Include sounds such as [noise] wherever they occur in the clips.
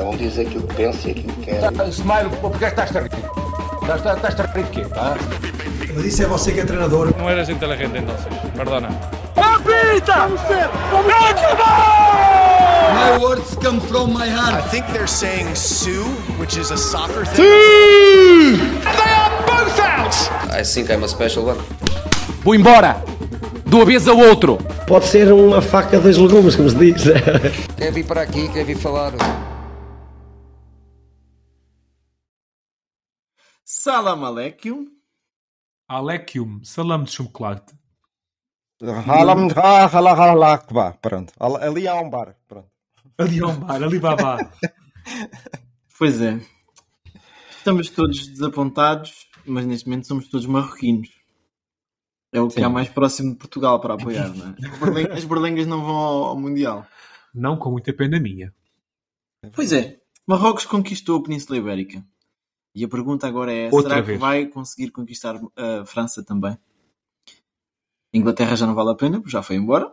Cada um diz aquilo que pensa e aquilo que quer. Smile, porque estás a rir? Estás, a rir de quê? Mas isso é você que é treinador. No eres inteligente entonces, perdona. My words come from my I heart. think they're saying Sue, which is a soccer thing. I think I'm a special one. Vou embora! De uma vez ao outro! Pode ser uma faca dos legumes, como se diz. Quer vir para aqui, quer vir falar. Salam aleikum. Alekium, salame de chocolate. Halam Halakba. Pronto. Al- Ali há um bar. Pronto. Ali ao bar, Alibaba. [laughs] Pois é. Estamos todos desapontados, mas neste momento somos todos marroquinos. É o que Sim. há mais próximo de Portugal para apoiar, não é? As berlengas não vão ao, ao Mundial. Não com muita pena minha. Pois é. Marrocos conquistou a Península Ibérica. E a pergunta agora é: Outra será que vez. vai conseguir conquistar a França também? A Inglaterra já não vale a pena, porque já foi embora.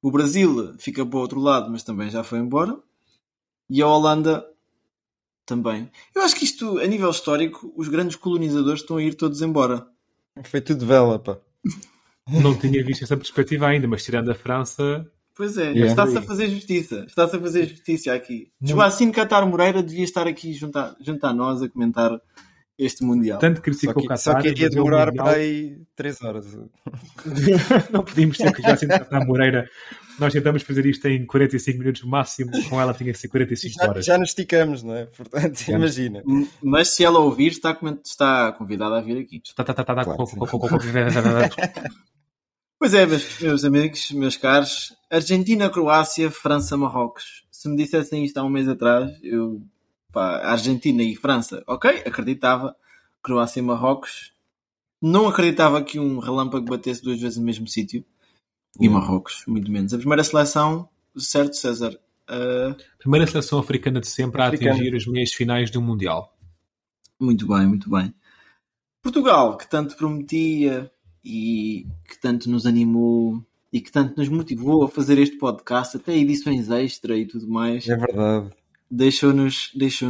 O Brasil fica para o outro lado, mas também já foi embora. E a Holanda também. Eu acho que isto, a nível histórico, os grandes colonizadores estão a ir todos embora. Foi tudo vela, pá. Não tinha visto essa perspectiva ainda, mas tirando a França, Pois é, Yeah. está-se a fazer justiça. Está-se a fazer justiça aqui. Joacine Catar Moreira devia estar aqui junto a, junto a nós a comentar este Mundial. tanto Só criticou o que, Qatar. só que iria é o demorar para aí 3 horas. Não podíamos ter que já assim Qatar Moreira. Nós tentamos fazer isto em 45 minutos máximo, com ela tinha que ser 45 Já, horas. já nos esticamos, não é? Portanto, imagina. M- Mas se ela ouvir, está, está convidada a vir aqui. Tá, tá, tá, tá, tá, Claro Pois é, meus, meus amigos, meus caros. Argentina, Croácia, França, Marrocos. Se me dissessem isto há um mês atrás, eu. Pá, Argentina e França, ok, acreditava. Croácia e Marrocos. Não acreditava que um relâmpago batesse duas vezes no mesmo sítio. E Marrocos, muito menos. A primeira seleção, certo, César? Ah, Primeira seleção africana de sempre a Africana. atingir as meias finais do Mundial. Muito bem, muito bem. Portugal, que tanto prometia e que tanto nos animou e que tanto nos motivou a fazer este podcast, até edições extra e tudo mais, É verdade. deixou-nos deixou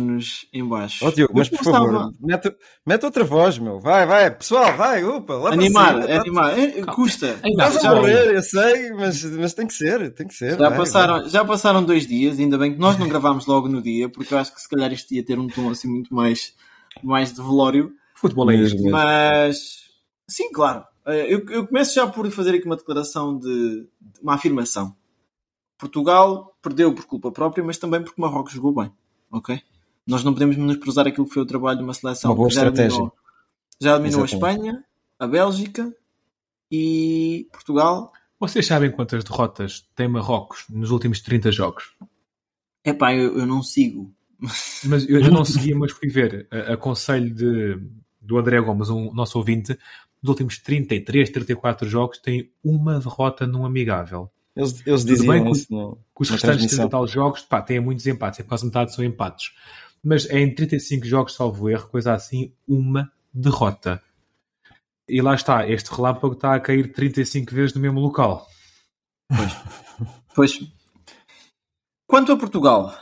em baixo. Ó Diogo, mas por favor, mete, mete outra voz, meu. Vai, vai, pessoal, vai, upa, lá para Animar, cima. Tá- animar. É, custa. Estás Já- a morrer, eu sei, mas, mas tem que ser, tem que ser. Já vai, passaram, já passaram dois dias, ainda bem que nós não gravámos logo no dia, porque eu acho que se calhar isto ia ter um tom assim muito mais, mais de velório. Futebol é isto. Mas, sim, claro. Eh, Eu, eu começo já por fazer aqui uma declaração de, de uma afirmação. Portugal perdeu por culpa própria, mas também porque Marrocos jogou bem. Ok? Nós não podemos menosprezar aquilo que foi o trabalho de uma seleção Uma boa que já estratégia. eliminou, já eliminou a. Espanha, a Bélgica e Portugal. Vocês sabem quantas derrotas tem Marrocos nos últimos 30 jogos? Epá, eu, eu não sigo. Mas eu, eu não [laughs] segui, mas fui ver. A, aconselho de, do André Gomes, um nosso ouvinte, nos últimos 33, 34 jogos tem uma derrota num amigável. Eles, eles diziam bem que- isso no, Que os restantes 30 transmissão. tal jogos, pá, têm muitos empates, é quase metade são empates. Mas é em 35 jogos, salvo erro, coisa assim, uma derrota. E lá está, este relâmpago está a cair 35 vezes no mesmo local. Pois. Quanto a Portugal,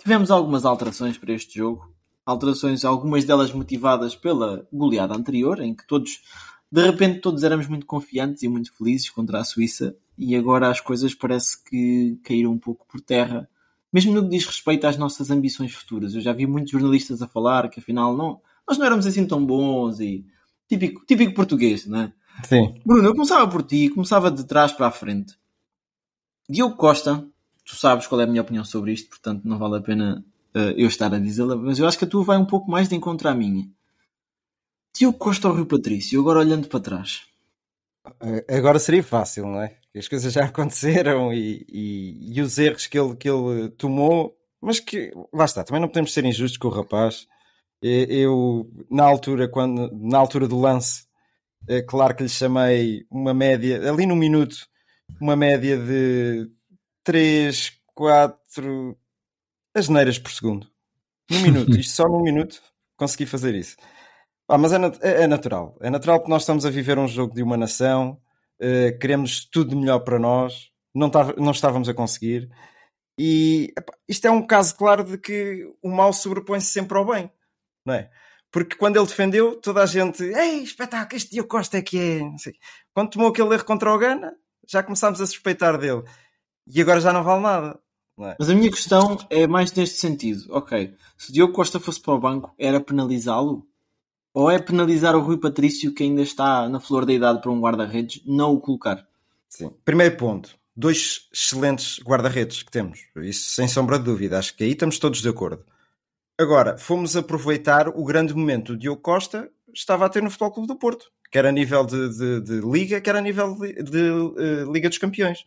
tivemos algumas alterações para este jogo. Alterações, algumas delas motivadas pela goleada anterior, em que todos, de repente, todos éramos muito confiantes e muito felizes contra a Suíça, e agora as coisas parece que caíram um pouco por terra, mesmo no que diz respeito às nossas ambições futuras. Eu já vi muitos jornalistas a falar que afinal não, nós não éramos assim tão bons e típico, típico português, não é? Sim. Bruno, eu começava por ti, começava de trás para a frente. Diogo Costa, tu sabes qual é a minha opinião sobre isto, portanto não vale a pena eu estar a dizê-la, mas eu acho que a tua vai um pouco mais de encontro à minha. Diogo Costa Rio Patrício, agora olhando para trás. Agora seria fácil, não é? As coisas já [laughs] aconteceram e, e, e os erros que ele, que ele tomou, mas que lá está, também não podemos ser injustos com o rapaz. Eh, Eu, na altura, quando, na altura do lance, é claro que lhe chamei uma média, ali no minuto, uma média de 3, 4 asneiras por segundo. Num minuto, isto só num minuto consegui fazer isso. Ah, mas é, é- é natural. É natural porque nós estamos a viver um jogo de uma nação, eh, queremos tudo melhor para nós, não, tava- não estávamos a conseguir. E epá, isto é um caso claro de que o mal sobrepõe-se sempre ao bem, não é? Porque quando ele defendeu, toda a gente, ei, espetáculo, este Diogo Costa é que é. Quando tomou aquele erro contra o Gana, já começámos a suspeitar dele. E agora já não vale nada. É? Mas a minha questão é mais neste sentido. Ok, se Diogo Costa fosse para o banco, era penalizá-lo? Ou é penalizar o Rui Patrício, que ainda está na flor da idade para um guarda-redes, não o colocar? Sim. Primeiro ponto. Dois excelentes guarda-redes que temos. Isso sem sombra de dúvida. Acho que aí estamos todos de acordo. Agora, fomos aproveitar o grande momento do Diogo Costa estava a ter no Futebol Clube do Porto, quer a nível de, de, de Liga, quer a nível de, de uh, Liga dos Campeões,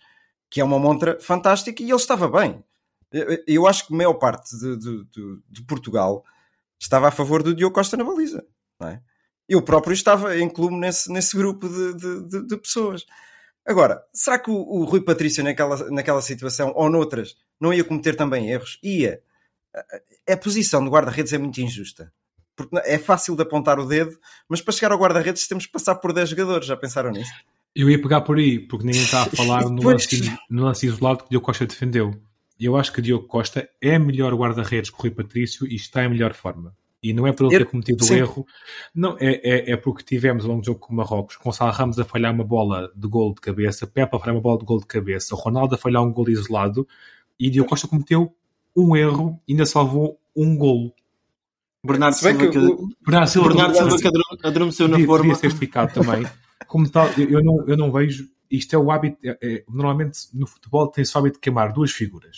que é uma montra fantástica e ele estava bem. Eu, acho que a maior parte de, Portugal estava a favor do Diogo Costa na baliza. É? Eu próprio estava incluo nesse, nesse grupo de, pessoas. Agora, será que o, o Rui Patrício naquela, naquela situação ou noutras não ia cometer também erros? Ia a posição do guarda-redes é muito injusta. Porque é fácil de apontar o dedo, mas para chegar ao guarda-redes temos que passar por 10 jogadores. Já pensaram nisso? Eu ia pegar por aí, porque ninguém está a [laughs] falar no lance, no lance isolado que o Diogo Costa defendeu. Eu acho que Diogo Costa é melhor guarda-redes que o Rui Patrício e está em melhor forma. E não é por ele ter cometido o erro, não, é, é, é, porque tivemos ao longo do jogo com o Marrocos, Gonçalo Ramos a falhar uma bola de gol de cabeça, Pepa a falhar uma bola de gol de cabeça, Ronaldo a falhar um gol isolado e Diogo Costa cometeu um erro ainda salvou um golo. Bernardo Silva, que, o... Bernardo Silva, Bernardo Silva que adormeceu na forma. Devia ser explicado também. [laughs] Como tal, eu não, eu não vejo. Isto é o hábito. É, é, normalmente no futebol tem-se o hábito de queimar duas figuras.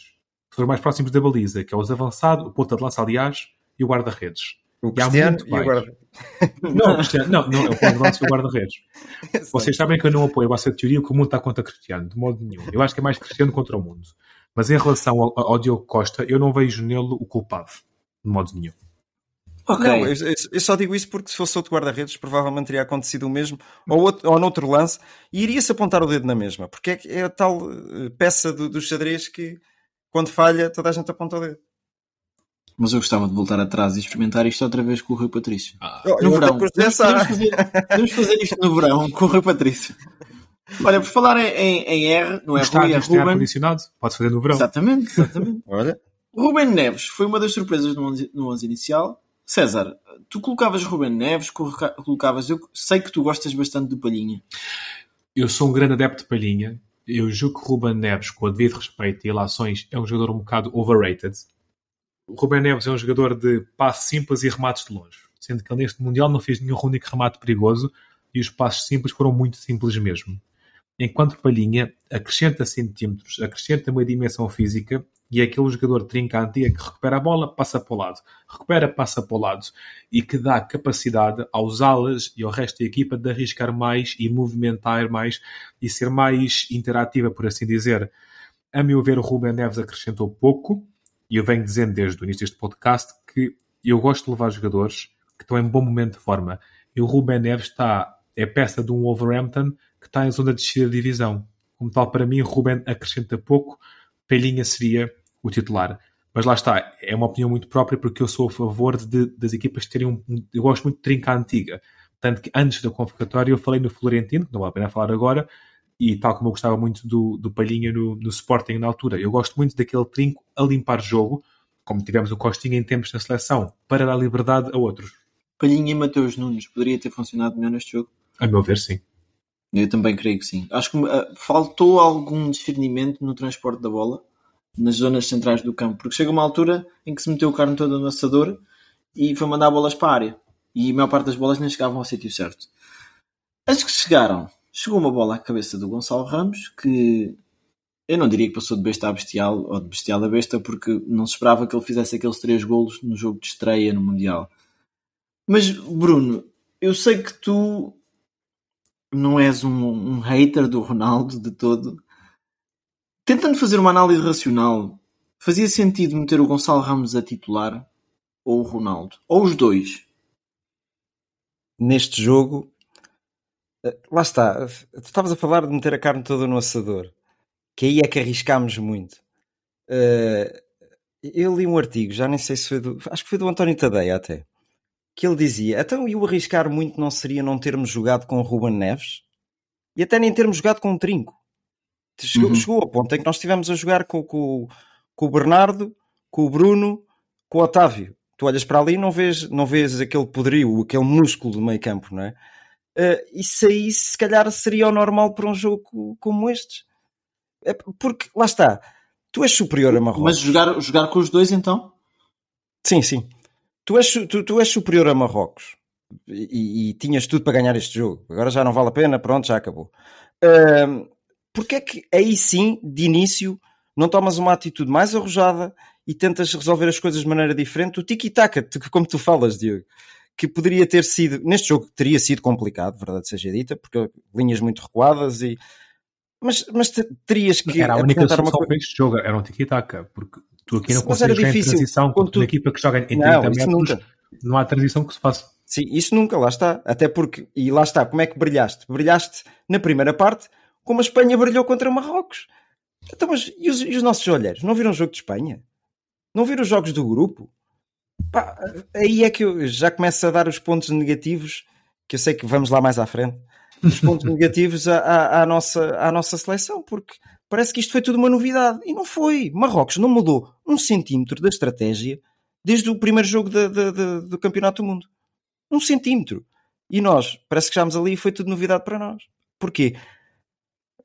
Que mais próximos da baliza, que é os avançados, o ponta de lança, aliás, e o guarda-redes. O Cristiano e, e o guarda Não, Cristiano, não, não, é o ponta de lança e o guarda-redes. [laughs] Vocês sabem que eu não apoio essa teoria que o mundo está contra Cristiano, de modo nenhum. Eu acho que é mais Cristiano contra o mundo. Mas em relação ao, ao Diogo Costa, eu não vejo nele o culpado, de modo nenhum. Okay. Não, eu, eu, só digo isso porque se fosse outro guarda-redes, provavelmente teria acontecido o mesmo, ou, outro, ou noutro lance, e iria-se apontar o dedo na mesma, porque é, é a tal eh, peça do, do xadrez que, quando falha, toda a gente aponta o dedo. Mas eu gostava de voltar atrás e experimentar isto outra vez com o Rui Patrício. Ah, no verão. Podemos fazer, podemos fazer isto no verão com o Rui Patrício. Olha, por falar em, em R, não é Rui, é Ruben. condicionado, pode fazer no verão. Exatamente, exatamente. [laughs] Olha. Ruben Neves foi uma das surpresas no 11, no 11 inicial. César, tu colocavas Ruben Neves, colocavas. Eu sei que tu gostas bastante do Palhinha. Eu sou um grande adepto de Palhinha. Eu julgo que Ruben Neves, com o devido respeito e relações, é um jogador um bocado overrated. O Ruben Neves é um jogador de passos simples e remates de longe, sendo que ele neste Mundial não fez nenhum único remate perigoso e os passos simples foram muito simples mesmo enquanto Palhinha acrescenta centímetros, acrescenta uma dimensão física e é aquele jogador trincante que recupera a bola, passa para o lado, recupera, passa para o lado e que dá capacidade aos alas e ao resto da equipa de arriscar mais e movimentar mais e ser mais interativa, por assim dizer. A meu ver, o Ruben Neves acrescentou pouco e eu venho dizendo desde o início deste podcast que eu gosto de levar jogadores que estão em bom momento de forma e o Ruben Neves está, é peça de um Wolverhampton que está em zona de descida de divisão. Como tal, para mim, Ruben acrescenta pouco, Pelinha seria o titular. Mas lá está, é uma opinião muito própria porque eu sou a favor de, das equipas terem um. Eu gosto muito de trinca antiga. Tanto que antes da convocatória eu falei no Florentino, que não vale a pena falar agora, e tal como eu gostava muito do, do Palhinha no, no Sporting na altura. Eu gosto muito daquele trinco a limpar jogo, como tivemos o Costinha em tempos na seleção, para dar liberdade a outros. Palhinha e Mateus Nunes poderia ter funcionado melhor neste jogo? A meu ver, sim. Eu também creio que sim. Acho que uh, faltou algum discernimento no transporte da bola nas zonas centrais do campo, porque chega uma altura em que se meteu o carne todo no assador e foi mandar bolas para a área. E a maior parte das bolas nem chegavam ao sítio certo. As que chegaram, chegou uma bola à cabeça do Gonçalo Ramos, que eu não diria que passou de besta a bestial ou de bestial a besta, porque não se esperava que ele fizesse aqueles três golos no jogo de estreia no Mundial. Mas, Bruno, eu sei que tu não és um, um hater do Ronaldo de todo. Tentando fazer uma análise racional, fazia sentido meter o Gonçalo Ramos a titular ou o Ronaldo? Ou os dois? Neste jogo, eh, lá está. Tu estavas a falar de meter a carne toda no assador, que aí é que arriscámos muito. Eh, eu li um artigo, já nem sei se foi do. Acho que foi do António Tadeia até que ele dizia: então e o arriscar muito não seria não termos jogado com o Ruben Neves e até nem termos jogado com o Trinco. Chegou, uhum. chegou ao ponto em que nós estivemos a jogar com, com, com o Bernardo, com o Bruno, com o Otávio. Tu olhas para ali e não vês, não vês aquele poderio, aquele músculo do meio campo, não é? Uh, isso aí, se calhar, seria o normal para um jogo como este. É porque, lá está, tu és superior a Marrocos. Mas jogar, jogar com os dois, então? Sim, sim. Tu és, tu, tu és superior a Marrocos e, e, tinhas tudo para ganhar este jogo. Agora já não vale a pena, pronto, já acabou. Uh, porque é que aí sim, de início, não tomas uma atitude mais arrojada e tentas resolver as coisas de maneira diferente? O tiki-taka, como tu falas, Diego, que poderia ter sido, neste jogo teria sido complicado, verdade seja dita, porque linhas muito recuadas e. Mas, mas terias que. Era a única solução uma... para este jogo, era um tiki-taka, porque tu aqui não consegues difícil, transição com tu... uma equipa que joga em 30 não, metros, nunca. não há transição que se faça. Sim, isso nunca, lá está. Até porque, e lá está, como é que brilhaste? Brilhaste na primeira parte, como a Espanha brilhou contra Marrocos. Então, mas e os, e os nossos olheiros? Não viram o jogo de Espanha? Não viram os jogos do grupo? Pá, aí é que eu já começo a dar os pontos negativos, que eu sei que vamos lá mais à frente, os pontos [laughs] negativos à, à, à, nossa, à nossa seleção, porque parece que isto foi tudo uma novidade. E não foi. Marrocos não mudou um centímetro da estratégia desde o primeiro jogo de, de, de, do Campeonato do Mundo um centímetro. E nós, parece que chegámos ali e foi tudo novidade para nós. Porquê?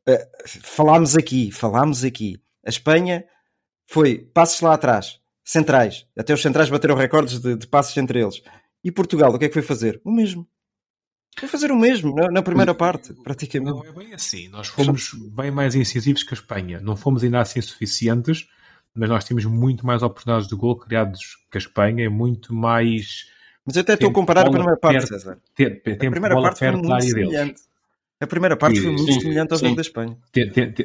Uh, falámos aqui, falámos aqui. A Espanha foi passos lá atrás, centrais. Até os centrais bateram recordes de, de passos entre eles. E Portugal, o que é que foi fazer? O mesmo. Foi fazer o mesmo na, na primeira parte, praticamente. Não é bem assim. Nós fomos bem mais incisivos que a Espanha. Não fomos ainda assim suficientes, mas nós tínhamos muito mais oportunidades de gol criados que a Espanha, muito mais mas eu até estou a comparar a primeira parte, César. Ter, a primeira parte foi muito semelhante. A primeira parte foi muito semelhante ao jogo da Espanha.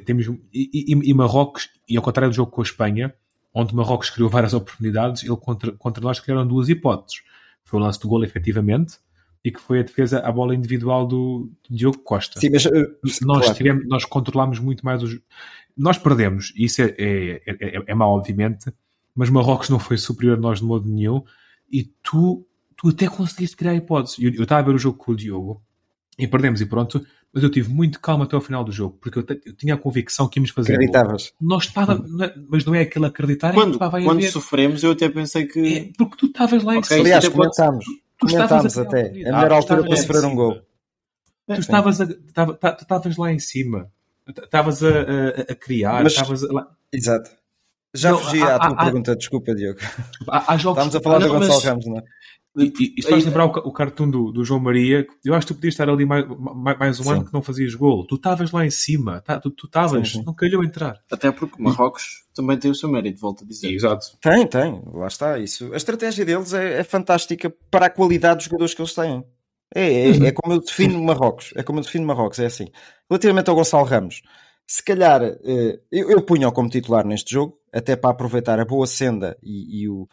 temos, e, Marrocos, e ao contrário do jogo com a Espanha, onde Marrocos criou várias [laughs] oportunidades, ele contra, contra nós criaram duas hipóteses. Foi o lance do gol, efetivamente, e que foi a defesa à bola individual do, do Diogo Costa. Sim, mas, uh, nós, claro. tivemos, nós controlámos muito mais os. Nós perdemos, isso é, é, é, é mau, obviamente, mas Marrocos não foi superior a nós de modo nenhum, e tu tu até conseguiste criar hipóteses. Eu, eu estava a ver o jogo com o Diogo e perdemos e pronto, mas eu tive muito calma até ao final do jogo, porque eu, eu tinha a convicção que íamos fazer. Acreditavas? Nós estava, não é, mas não é aquele acreditar quando, pá, quando sofremos, eu até pensei que. É, porque tu estavas lá em okay, Aliás, comentámos, comentámos até. A melhor ah, altura para sofrer um gol. Tu estavas, a, estavas lá em cima, estavas a, a, a criar, mas, estavas lá. Exato. Já não, fugi há, à tua há, pergunta, desculpa, Diogo. Há, há jogos, Estávamos a falar do Gonçalo Ramos, não é? E, e, faz lembrar o, o cartoon do, do, João Maria. Eu acho que tu podias estar ali mais, mais um sim. ano que não fazias golo. Tu estavas lá em cima, tá, tu estavas, não calhou entrar. Até porque Marrocos e... também tem o seu mérito, volto a dizer. Exato. Tem, tem, lá está. Isso. A estratégia deles é, é fantástica para a qualidade dos jogadores que eles têm. É, é, uhum. é como eu defino Marrocos. É como eu defino Marrocos, é assim. Relativamente ao Gonçalo Ramos, se calhar eh, eu, eu punho-o como titular neste jogo, até para aproveitar a boa senda e, e o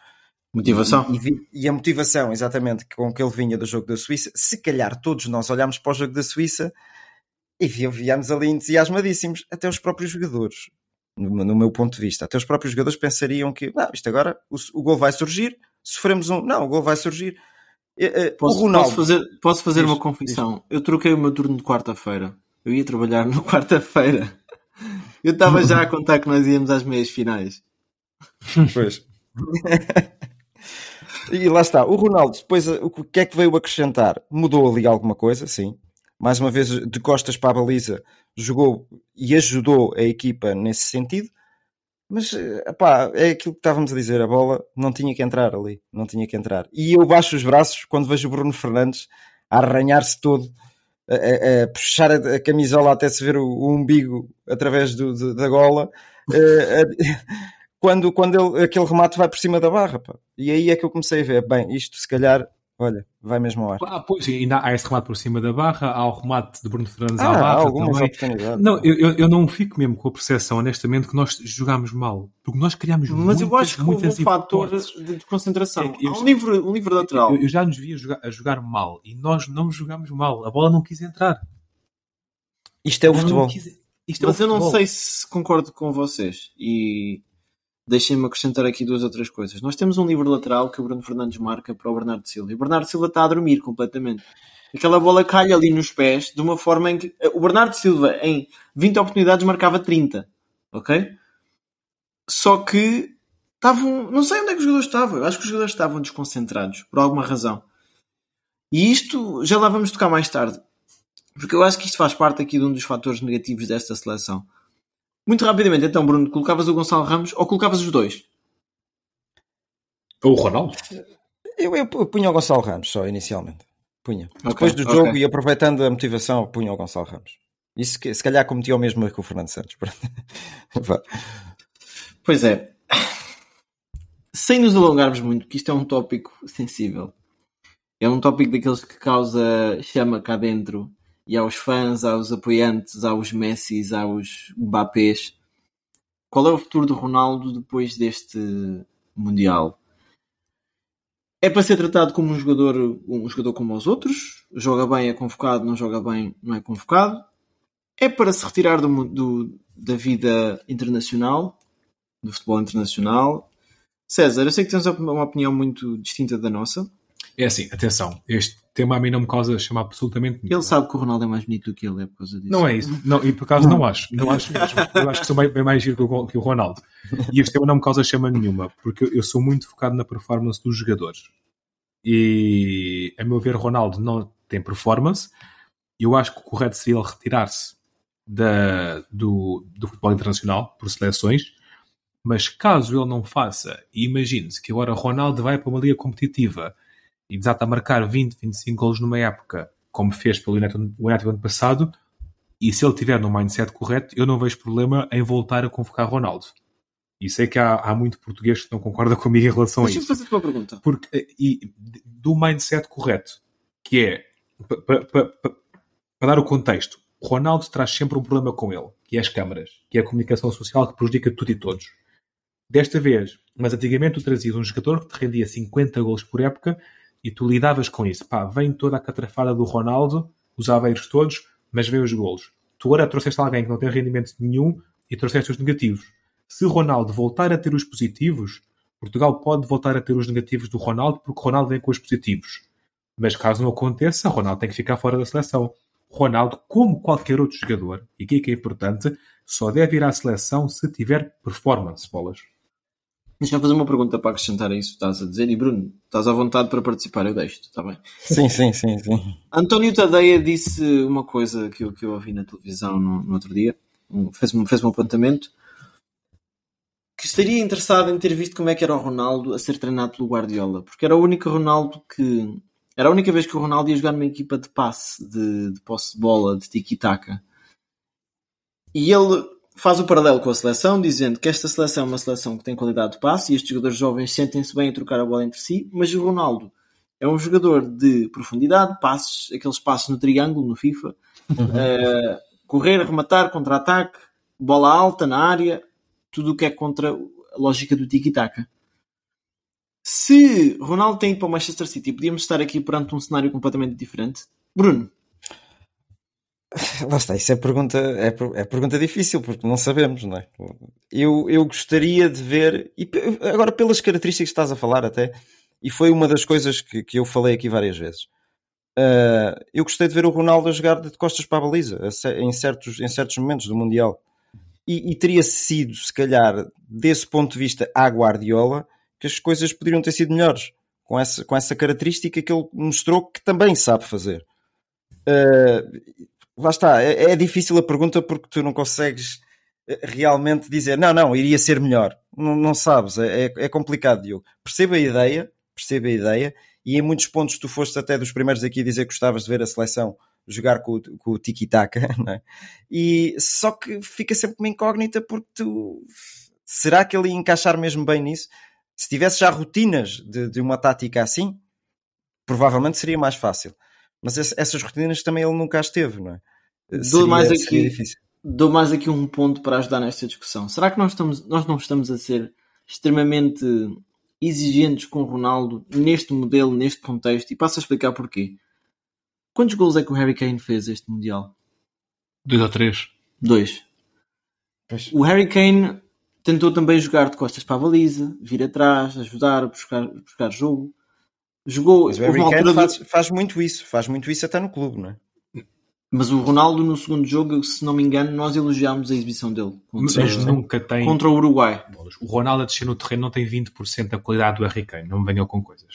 Motivação. E, e, a motivação, exatamente, com que ele vinha do jogo da Suíça. Se calhar todos nós olhámos para o jogo da Suíça e víamos ali entusiasmadíssimos, até os próprios jogadores, no, no, meu ponto de vista, até os próprios jogadores pensariam que, não, isto agora, o, o gol vai surgir, sofremos um, não, o gol vai surgir. Posso, Ronaldo, posso fazer, posso fazer diz, uma confissão? Diz. Eu troquei o meu turno de quarta-feira. Eu ia trabalhar na [laughs] quarta-feira. Eu estava já a contar que nós íamos às meias finais. Pois. [laughs] E lá está, o Ronaldo, depois o que é que veio acrescentar? Mudou ali alguma coisa, sim. Mais uma vez, de costas para a baliza, jogou e ajudou a equipa nesse sentido. Mas, pá, é aquilo que estávamos a dizer, a bola não tinha que entrar ali, não tinha que entrar. E eu baixo os braços quando vejo o Bruno Fernandes a arranhar-se todo, a, a, a, puxar a, a, camisola até se ver o, o umbigo através do, da gola. a, quando, quando ele, aquele remate vai por cima da barra. Pá. E aí é que eu comecei a ver, bem, isto se calhar, olha, vai mesmo ao ar. Ah, pois, ainda há esse remate por cima da barra, há o remate de Bruno Fernandes ah, à barra. Há algumas também. oportunidades. Não, eu, eu não fico mesmo com a percepção, honestamente, que nós jogámos mal. Porque nós criámos Mas muitas, eu acho que muitas um fator de concentração. É, eu, há um livro, um livro lateral. Eu, eu, já nos via jogar, a jogar mal e nós não jogámos mal. A bola não quis entrar. Isto é o futebol. Quis, isto é Mas o eu futebol. não sei se concordo com vocês. E Deixem-me acrescentar aqui duas outras coisas. Nós temos um livro lateral que o Bruno Fernandes marca para o Bernardo Silva. E o Bernardo Silva está a dormir completamente. Aquela bola calha ali nos pés de uma forma em que o Bernardo Silva, em 20 oportunidades, marcava 30. Ok? Só que estavam. Não sei onde é que os jogadores estavam. Eu acho que os jogadores estavam desconcentrados, por alguma razão. E isto já lá vamos tocar mais tarde. Porque eu acho que isto faz parte aqui de um dos fatores negativos desta seleção. Muito rapidamente, então, Bruno, colocavas o Gonçalo Ramos ou colocavas os dois? Ou o Ronaldo? Eu, eu, punha o Gonçalo Ramos só inicialmente. Punha. Ok, Depois do jogo ok. e aproveitando a motivação, punha o Gonçalo Ramos. Isso que- se calhar cometia o mesmo erro que o Fernando Santos. [laughs] Pois é. Sem nos alongarmos muito, porque isto é um tópico sensível. É um tópico daqueles que causa chama cá dentro. E aos fãs, aos apoiantes, aos Messis, aos Mbappés. Qual é o futuro do Ronaldo depois deste Mundial? É para ser tratado como um jogador, um jogador como os outros? Joga bem, é convocado, não joga bem, não é convocado? É para se retirar do, do- da vida internacional? do futebol internacional. César, eu sei que tens uma opinião muito distinta da nossa. É assim, atenção, este tema a mim não me causa chamar absolutamente nenhum. Ele sabe que o Ronaldo é mais bonito do que ele, é por causa disso. Não é isso. Não, e por acaso não acho. Não acho mesmo. Eu acho que sou bem, bem mais giro que o, que o Ronaldo. E este tema não me causa chama nenhuma, porque eu, eu sou muito focado na performance dos jogadores. E, a meu ver, Ronaldo não tem performance. Eu acho que o correto seria ele retirar-se do, do futebol internacional por seleções. Mas caso ele não faça, e imagine-se que agora Ronaldo vai para uma liga competitiva e desata a marcar 20, 25 golos numa época, como fez pelo United, United no ano passado, e se ele tiver no mindset correto, eu não vejo problema em voltar a convocar Ronaldo. E sei que há, há muito português que não concorda comigo em relação a Deixa-me isso. fazer-te uma pergunta. Porque, eh, e do mindset correto, que é para dar o contexto, Ronaldo traz sempre um problema com ele, que é as câmaras, que é a comunicação social que prejudica tudo e todos. Desta vez, mas antigamente tu trazias um jogador que te rendia 50 gols por época e tu lidavas com isso. Pá, vem toda a catrafada do Ronaldo, os aveiros todos, mas vem os golos. Tu agora trouxeste alguém que não tem rendimento nenhum e trouxeste os negativos. Se Ronaldo voltar a ter os positivos, Portugal pode voltar a ter os negativos do Ronaldo porque Ronaldo vem com os positivos. Mas caso não aconteça, Ronaldo tem que ficar fora da seleção. Ronaldo, como qualquer outro jogador, e aqui que é importante, só deve ir à seleção se tiver performance, bolas. Deixa-me fazer uma pergunta para acrescentar a isso que estás a dizer. E Bruno, estás à vontade para participar, eu deixo-te, está bem? Sim, sim, sim, sim. António Tadeia disse uma coisa que eu, que eu ouvi na televisão no, no outro dia. Fez, um- fez um apontamento. Que estaria interessado em ter visto como é que era o Ronaldo a ser treinado pelo Guardiola. Porque era o único Ronaldo que... Era a única vez que o Ronaldo ia jogar numa equipa de passe, de, de posse de bola, de tiki-taka. E ele faz o paralelo com a seleção, dizendo que esta seleção é uma seleção que tem qualidade de passe e estes jogadores jovens sentem-se bem a trocar a bola entre si, mas o Ronaldo é um jogador de profundidade, passes, aqueles passos no triângulo, no FIFA, eh, correr, rematar, contra-ataque, bola alta na área, tudo o que é contra a lógica do tiki-taka. Se Ronaldo tem ido para o Manchester City, podíamos estar aqui perante um cenário completamente diferente. Bruno, [laughs] Lá está, isso é pergunta, é, é pergunta difícil, porque não sabemos, não é? Eu, eu gostaria de ver, e agora pelas características que estás a falar até, e foi uma das coisas que, que eu falei aqui várias vezes. ah, eu gostei de ver o Ronaldo a jogar de costas para a baliza, em certos, em certos momentos do Mundial. E, e teria sido, se calhar, desse ponto de vista, à Guardiola, que as coisas poderiam ter sido melhores, com essa, com essa característica que ele mostrou que também sabe fazer. Ah, lá está, é, é difícil a pergunta porque tu não consegues eh, realmente dizer não, não, iria ser melhor. Não, não sabes, é, é- é complicado, Diogo. Percebo a ideia, percebo a ideia, e em muitos pontos tu foste até dos primeiros aqui a dizer que gostavas de ver a seleção jogar com, o- com o tiki-taka, [laughs] é? E só que fica sempre uma incógnita porque tu será que ele ia encaixar mesmo bem nisso? Se tivesse já rotinas de, de uma tática assim, provavelmente seria mais fácil. Mas ess- essas rotinas também ele nunca as teve, não é? Dou mais aqui- seria difícil. dou mais aqui um ponto para ajudar nesta discussão. Será que nós, estamos, nós não estamos a ser extremamente exigentes com o Ronaldo neste modelo, neste contexto? E passo a explicar porquê. Quantos gols é que o Harry Kane fez este Mundial? Dois ou três. Dois. Pois. O Harry Kane tentou também jogar de costas para a baliza, vir atrás, ajudar, buscar, buscar jogo. Jogou. Mas o Harry Kane altura faz, faz muito isso, faz muito isso até no clube, não é? Mas o Ronaldo no segundo jogo, se não me engano, nós elogiámos a exibição dele Mas contra, nunca tem. contra o Uruguai. O Ronaldo a descer no terreno não tem 20% da qualidade do Harry Kane, não me venham com coisas.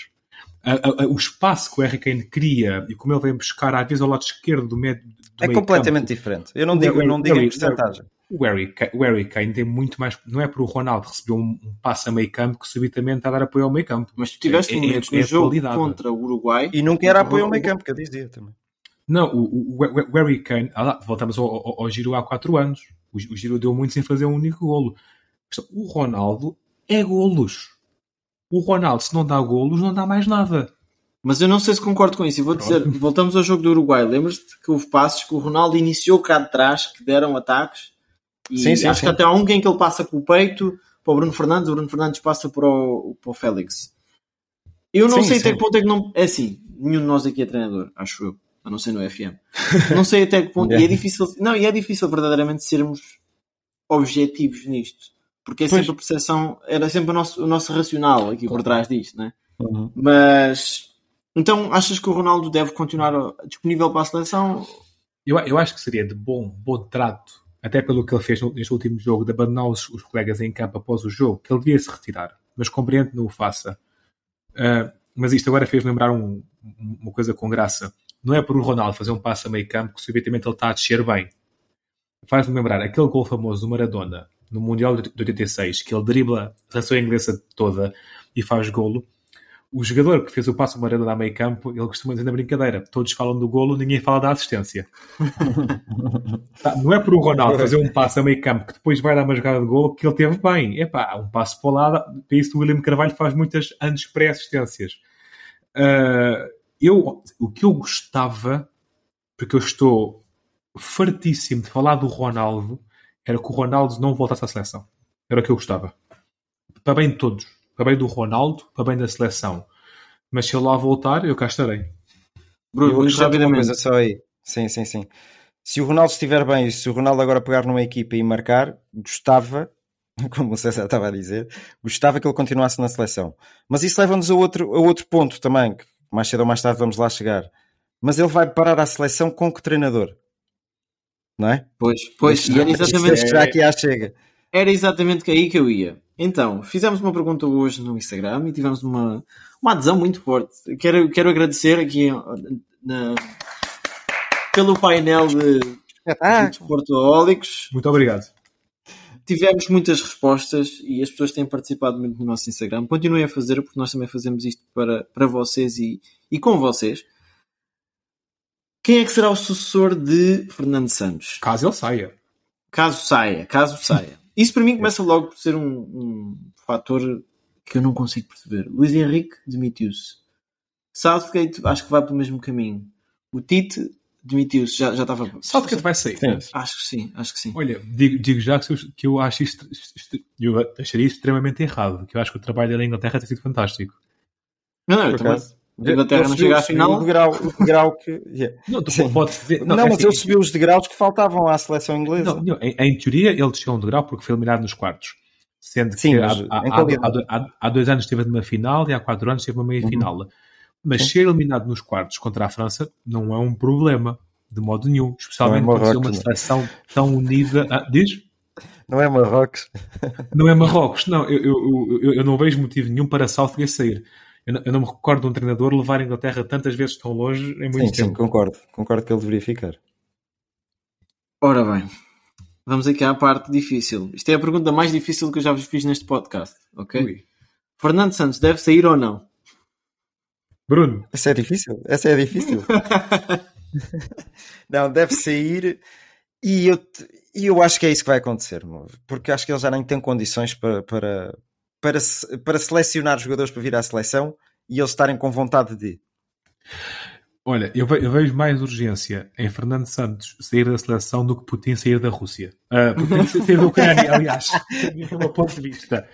A- a- a- o espaço que o Harry Kane cria e como ele vem buscar às vezes ao lado esquerdo do meio do É meio completamente campo, diferente. Eu não digo, eu não digo em porcentagem. O Harry, o Harry Kane tem muito mais. Não é para o Ronaldo receber um, um passe a meio campo que subitamente está a dar apoio ao meio campo. Mas tu tiveste É- é- momentos é no jogo qualidade. contra o Uruguai. E nunca era apoio ao meio campo, que eu dizia também. Não, o, o, o- Harry Kane, ah lá, voltamos ao, ao, ao Giro há 4 anos. O, o Giro deu muito sem fazer um único golo. O Ronaldo é golos. O Ronaldo, se não dá golos, não dá mais nada. Mas eu não sei se concordo com isso. E vou dizer, voltamos ao jogo do Uruguai. Lembras-te que houve passos que o Ronaldo iniciou cá de trás, que deram ataques. E Sim, sim, acho sim. que até há um em que ele passa com o peito para o Bruno Fernandes, o Bruno Fernandes passa para o, para o Félix. Eu não Sim, sei até sim. que ponto é que não. É assim, nenhum de nós aqui é treinador, acho eu. A não ser no FM. [laughs] Não sei até que ponto. e é difícil. Não, e é difícil verdadeiramente sermos objetivos nisto. Porque é Pois. sempre a percepção, era sempre o nosso, o nosso racional aqui por trás disto, né? Uhum. Mas então achas que o Ronaldo deve continuar disponível para a seleção? Eu, eu acho que seria de bom, bom trato, até pelo que ele fez neste último jogo, de abandonar os, os colegas em campo após o jogo, que ele devia se retirar. Mas compreendo que não o faça. Ah, mas isto agora fez lembrar um- uma coisa com graça. Não é por o Ronaldo fazer um passo a meio campo que subitamente ele está a descer bem. Faz-me lembrar aquele gol famoso do Maradona no Mundial de 86, que ele dribla a seleção inglesa toda e faz golo. O jogador que fez o passo Maradona a meio campo, ele costuma dizer na brincadeira: todos falam do golo, ninguém fala da assistência. [laughs] Tá, Não é por o Ronaldo fazer um passo a meio campo que depois vai dar uma jogada de golo que ele teve bem. É pá, um passo para o lado. Para isso, o William Carvalho faz muitas antes pré-assistências. Ah, eu, o que eu gostava, porque eu estou fartíssimo de falar do Ronaldo, era que o Ronaldo não voltasse à seleção. Era o que eu gostava. Para bem de todos. Para bem do Ronaldo, para bem da seleção. Mas se ele lá voltar, eu cá estarei. Bruno, Eu vou uma rapidamente. coisa só aí. Sim, sim, sim. Se o Ronaldo estiver bem e se o Ronaldo agora pegar numa equipa e marcar, gostava, [laughs] como o César estava a dizer, gostava que ele continuasse na seleção. Mas isso leva-nos a outro, a outro ponto também, que mais cedo ou mais tarde vamos lá chegar. Mas ele vai parar à seleção com que treinador? Não é? Pois, pois, e era exatamente, [laughs] Isto já aqui à chega. Era exatamente aí que eu ia. Então, fizemos uma pergunta hoje no Instagram e tivemos uma, uma adesão muito forte. Quero, quero agradecer aqui na- pelo painel de, de Espetáculo. desportoólicos. Muito obrigado. Tivemos muitas respostas e as pessoas têm participado muito no nosso Instagram. Continuem a fazer, porque nós também fazemos isto para, para vocês e, e com vocês. Quem é que será o sucessor de Fernando Santos? Caso ele saia. Caso saia, caso saia. Isso para mim começa logo por ser um, um fator que eu não consigo perceber. Luís Henrique demitiu-se. Southgate acho que vai para o mesmo caminho. O Tite demitiu-se, já, já estava. Southgate vai sair. Acho que sim, acho que sim. Olha, digo, digo já que eu, que eu acho isto, isto- eu acharia isto extremamente errado, que eu acho que o trabalho dele em Inglaterra tem sido fantástico. Não, não, eu Por também. acaso. A Inglaterra não chega à final. O degrau, o degrau que. yeah. [laughs] Não, Sim. dizer. Não, é mas assim, ele subiu os degraus que faltavam à seleção inglesa. não, não, em, em teoria ele desceu um degrau porque foi eliminado nos quartos. Sendo Sim, que mas há, há- há- há- dois anos esteve numa final e há quatro anos esteve numa meia final. Mas ser eliminado nos quartos contra a França não é um problema, de modo nenhum. Especialmente Não é Marrocos, uma não. seleção tão unida. Ah, diz? Não é Marrocos. Não é Marrocos, não. Eu, eu, eu, eu não vejo motivo nenhum para Southgate sair. Eu não, eu não me recordo de um treinador levar a Inglaterra tantas vezes tão longe em muito Sim, sim, tempo. concordo. Concordo que ele deveria ficar. Ora bem, vamos aqui à parte difícil. Isto é a pergunta mais difícil que eu já vos fiz neste podcast, ok? Ui. Fernando Santos deve sair ou não? Bruno, Essa é difícil. Essa é difícil. [laughs] não, deve sair. E eu, te- e eu acho que é isso que vai acontecer, porque acho que ele já nem tem condições para, para, para, se- para selecionar jogadores para vir à seleção e eles estarem com vontade de. olha, eu, ve- eu vejo mais urgência em Fernando Santos sair da seleção do que Putin sair da Rússia. Ah, Putin sair da Ucrânia, aliás, [laughs] do meu ponto de vista.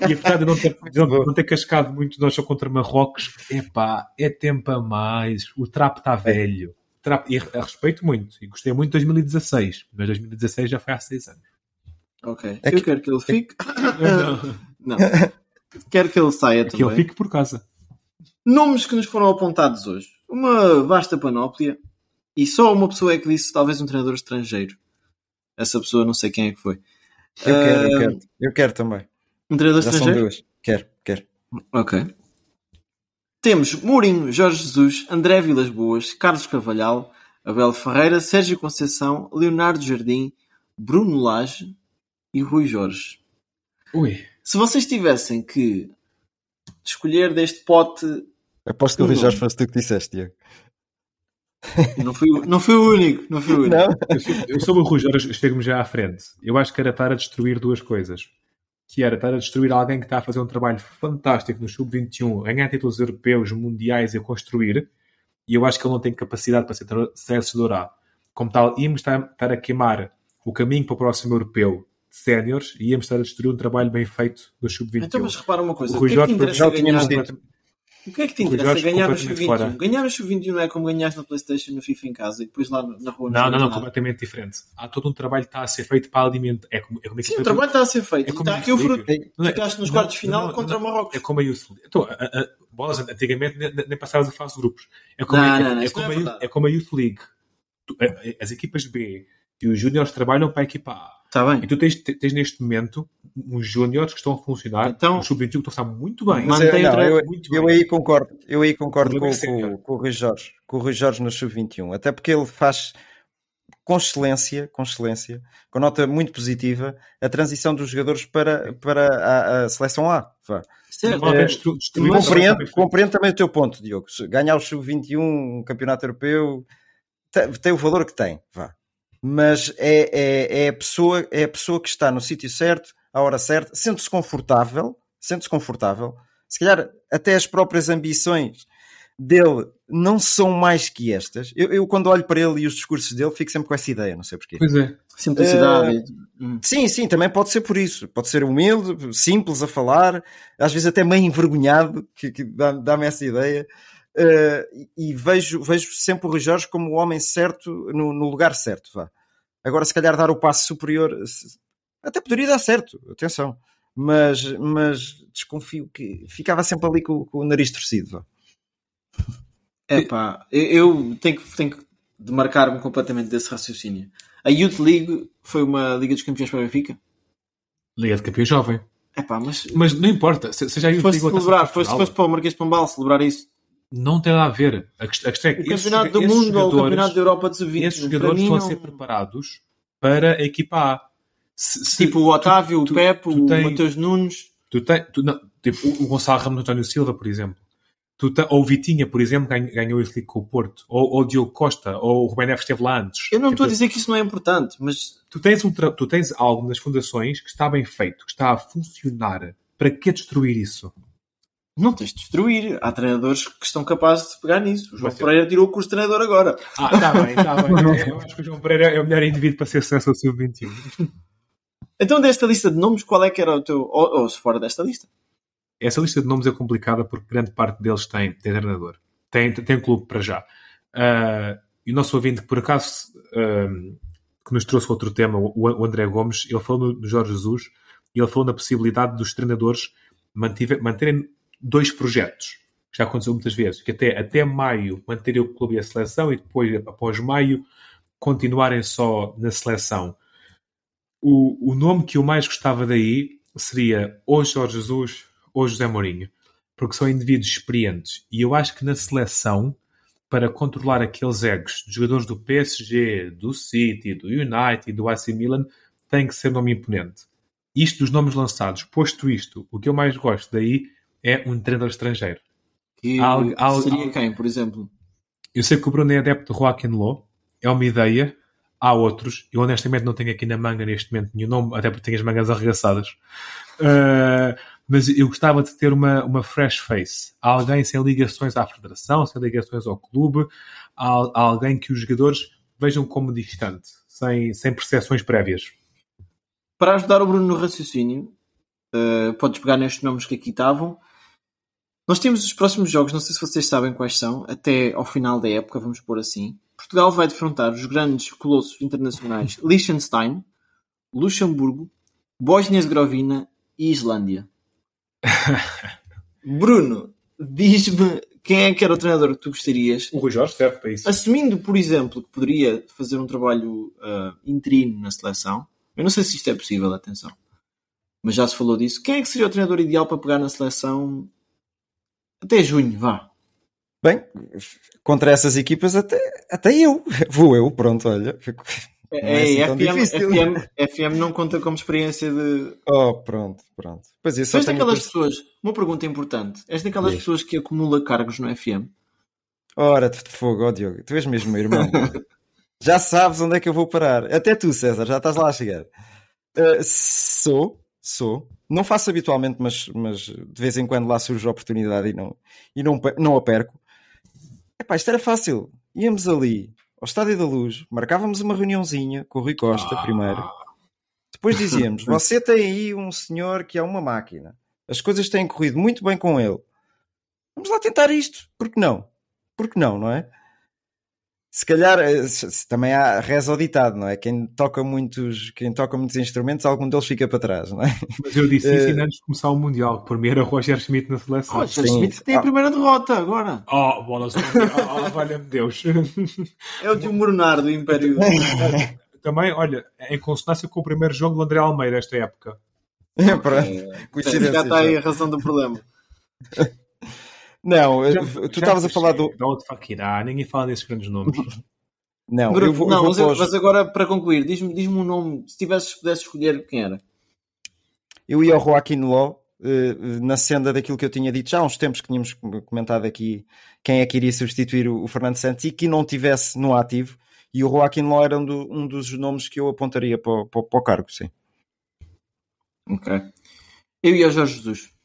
E apesar de não ter, de não, ter cascado muito nós só contra Marrocos, epá, é tempo a mais. O trapo está velho. O trapo- e a respeito muito. E gostei muito de 2016. Mas 2016 já foi há seis anos. Ok. É eu que- quero que ele fique. [laughs] não. [laughs] Quero que ele saia Que ele também. fique por casa. Nomes que nos foram apontados hoje. Uma vasta panóplia. E só uma pessoa é que disse talvez um treinador estrangeiro. Essa pessoa não sei quem é que foi. Eu quero, eu Ah, quero. Eu quero também. Um treinador Já são estrangeiro? duas. Quero, quero. Ok. Temos Mourinho, Jorge Jesus, André Vilas Boas, Carlos Carvalhal, Abel Ferreira, Sérgio Conceição, Leonardo Jardim, Bruno Lage e Rui Jorge. Ui. Se vocês tivessem que escolher deste pote, Aposto que o Jorge fosse tu que disseste, Diego. não fui, o- não fui o único, não fui o único. Não? Eu, sou- o Rui Jorge chego-me já à frente. Eu acho que era estar a destruir duas coisas. Que era estar a destruir alguém que está a fazer um trabalho fantástico no Sub-21, ganhar títulos europeus, mundiais e a construir. E eu acho que ele não tem capacidade para ser tra- selecionador A. Como tal, íamos estar, estar a queimar o caminho para o próximo europeu séniores e íamos estar a destruir um trabalho bem feito no Sub-21. Então, mas repara uma coisa: O o Rui que é que te Jorge, interessa já o tínhamos ganhar? dito. O que é que te interessa ganhar no completamente Sub-21? fora. Ganhar no Sub-21 não é como ganhares na PlayStation, no FIFA em casa e depois lá na rua Não, não, não, completamente diferente. Há todo um trabalho que está a ser feito para alimentar. É como, é como Sim, o trabalho está a ser feito. É como está. Não é- Ficaste nos quartos de final contra. Marrocos. É como a Youth League. Então, bolas antigamente nem, passavas a fase de grupos. É como, Não, não, não, isso como não a, Youth- League. As equipas B e os Júniores trabalham para a equipa A. Está E bem. tu tens, tens neste momento uns Júniores que estão a funcionar. Então- o Sub-21 que estão a funcionar muito bem. Mas Mantém eu, o não, eu, muito eu bem. aí concordo, eu aí concordo com, é com, com o Rui Jorge, com o Rui Jorge no Sub-21, até porque ele faz com excelência, com excelência, com nota muito positiva, a transição dos jogadores para, para a, a seleção A. Vá. Certo. Normalmente É, Compreendo, compreendo também o teu ponto, Diogo. Ganhar o Sub-21, um campeonato europeu, te- tem o valor que tem, vá. Mas é, é, é, a pessoa, é a pessoa que está no sítio certo, à hora certa, sente-se confortável, sente-se confortável. Se calhar até as próprias ambições dele não são mais que estas. Eu, eu quando olho para ele e os discursos dele, fico sempre com essa ideia, não sei porquê. Pois é. Simplicidade. Hum. Sim, sim, também pode ser por isso. Pode ser humilde, simples a falar, às vezes até meio envergonhado, que, que dá- dá-me essa ideia. Eh, e vejo, vejo sempre o Rui Jorge como o homem certo no, no lugar certo. Vá. Agora, se calhar, dar o passo superior se- até poderia dar certo, atenção, mas, mas desconfio que ficava sempre ali com, com o nariz torcido. Vá. É pá, eu, tenho que, tenho que demarcar-me completamente desse raciocínio. A Youth League foi uma Liga dos Campeões para o Benfica? Liga de Campeão Jovem. É pá, mas Mas não importa. Se, se já Youth fosse League ou Taça celebrar, de fosse, Portugal, fosse para o Marquês de Pombal celebrar isso. Não tem nada a ver. A quest- a questão é que O Campeonato do Mundo ou o Campeonato da Europa de Sub-20. esses jogadores estão a ser preparados para a equipa A. Se- se- Tipo o Otávio, tu- o Pepe, o Mateus Nunes. Tu tem, tu, não, tipo, o Gonçalo Ramos António Silva, por exemplo. Tu te- ou o Vitinha, por exemplo, ganhou, ganhou esse com o Porto. Ou, ou o Diogo Costa, ou o Rubén Neves esteve lá antes. Eu não Tipo, estou a dizer que isso não é importante, mas tu tens, um, tu tens algo nas fundações que está bem feito, que está a funcionar. Para que destruir isso? Não tens de destruir. Há treinadores que estão capazes de pegar nisso. O João Mas- Pereira tirou o curso de treinador agora. Ah, está bem, está bem. [laughs] Eu acho que o João Pereira é o melhor indivíduo para ser seleção sub-21. Então, desta lista de nomes, qual é que era o teu. Ou, ou se fora desta lista? Essa lista de nomes é complicada porque grande parte deles tem, tem treinador. Tem, tem clube para já. Ah, e o nosso ouvinte, que por acaso, ah, que nos trouxe outro tema, o, o André Gomes, ele falou no, no Jorge Jesus e ele falou na possibilidade dos treinadores manterem dois projetos. Já aconteceu muitas vezes, que até, até maio manterem o clube e a seleção e depois, após maio, continuarem só na seleção. O, o nome que eu mais gostava daí seria ou Jorge Jesus ou José Mourinho, porque são indivíduos experientes. E eu acho que na seleção, para controlar aqueles egos dos jogadores do PSG, do City, do United, do AC Milan, tem que ser nome imponente. Isto dos nomes lançados, posto isto, o que eu mais gosto daí é um treinador estrangeiro. Que Algo- algo- seria algo- quem, por exemplo? Eu sei que o Bruno é adepto de Joaquim Low, é uma ideia, há outros. Eu honestamente não tenho aqui na manga neste momento nenhum nome, até porque tenho as mangas arregaçadas. Uh, mas eu gostava de ter uma, uma fresh face. Alguém sem ligações à federação, sem ligações ao clube, al- alguém que os jogadores vejam como distante, sem, sem percepções prévias. Para ajudar o Bruno no raciocínio, eh, podes pegar nestes nomes que aqui estavam. Nós temos os próximos jogos, não sei se vocês sabem quais são, até ao final da época, vamos pôr assim. Portugal vai defrontar os grandes colossos internacionais [laughs] Liechtenstein, Luxemburgo, Bósnia-Herzegovina e Islândia. [laughs] Bruno, diz-me Quem é que era o treinador que tu gostarias? O Rui Jorge serve para isso. Assumindo, por exemplo, que poderia fazer um trabalho uh, interino na seleção, eu não sei se isto é possível, atenção, mas já se falou disso. Quem é que seria o treinador ideal para pegar na seleção até junho? Vá. Bem, contra essas equipas, até, até eu. [laughs] Vou eu, pronto, olha. É, é, é FM, FM, FM, não conta como experiência de. Oh, pronto, pronto. Pois isso. És daquelas pessoas. Uma pergunta importante. És daquelas Diz. pessoas que acumula cargos no FM? Ora, de fogo, ó oh, Diogo. Tu és mesmo meu irmão. [laughs] já sabes onde é que eu vou parar. Até tu, César, já estás lá a chegar. Uh, sou, sou. Não faço habitualmente, mas, mas de vez em quando lá surge a oportunidade e não, e não, não a perco. Epá, isto era fácil. Íamos ali, ao Estádio da Luz, marcávamos uma reuniãozinha com o Rui Costa ah. primeiro. Depois dizíamos: [laughs] Você tem aí um senhor que é uma máquina. As coisas têm corrido muito bem com ele. Vamos lá tentar isto. Por que não? Por que não, não é? Se calhar eh, também há reza ao ditado, não é? Quem toca muitos, quem toca muitos instrumentos, algum deles fica para trás, não é? Mas eu disse isso uh... antes de começar o Mundial, por mim era Roger Schmidt na seleção. Roger Schmidt tem a ah. primeira derrota agora. Oh, bola oh, valha-me Deus. [laughs] É o tio Moronar do Império. [laughs] também, olha, em consonância com o primeiro jogo do André Almeida esta época. É, para... É, já está aí a razão do problema. [laughs] Não, já, tu estavas a falar do. Da Fakirá, ninguém fala desses grandes nomes. [laughs] Não, Grupo, eu vou, não eu vou mas, mas, agora para concluir, diz-me diz um nome, se tivesse pudesse escolher quem era. Eu ia ao Joaquim Ló, eh, na senda daquilo que eu tinha dito já há uns tempos que tínhamos comentado aqui quem é que iria substituir o, Fernando Santos e que não tivesse no ativo, e o Joaquim Ló era um, do, um dos nomes que eu apontaria para, para, para o cargo, sim. Ok. Eu ia ao Jorge Jesus.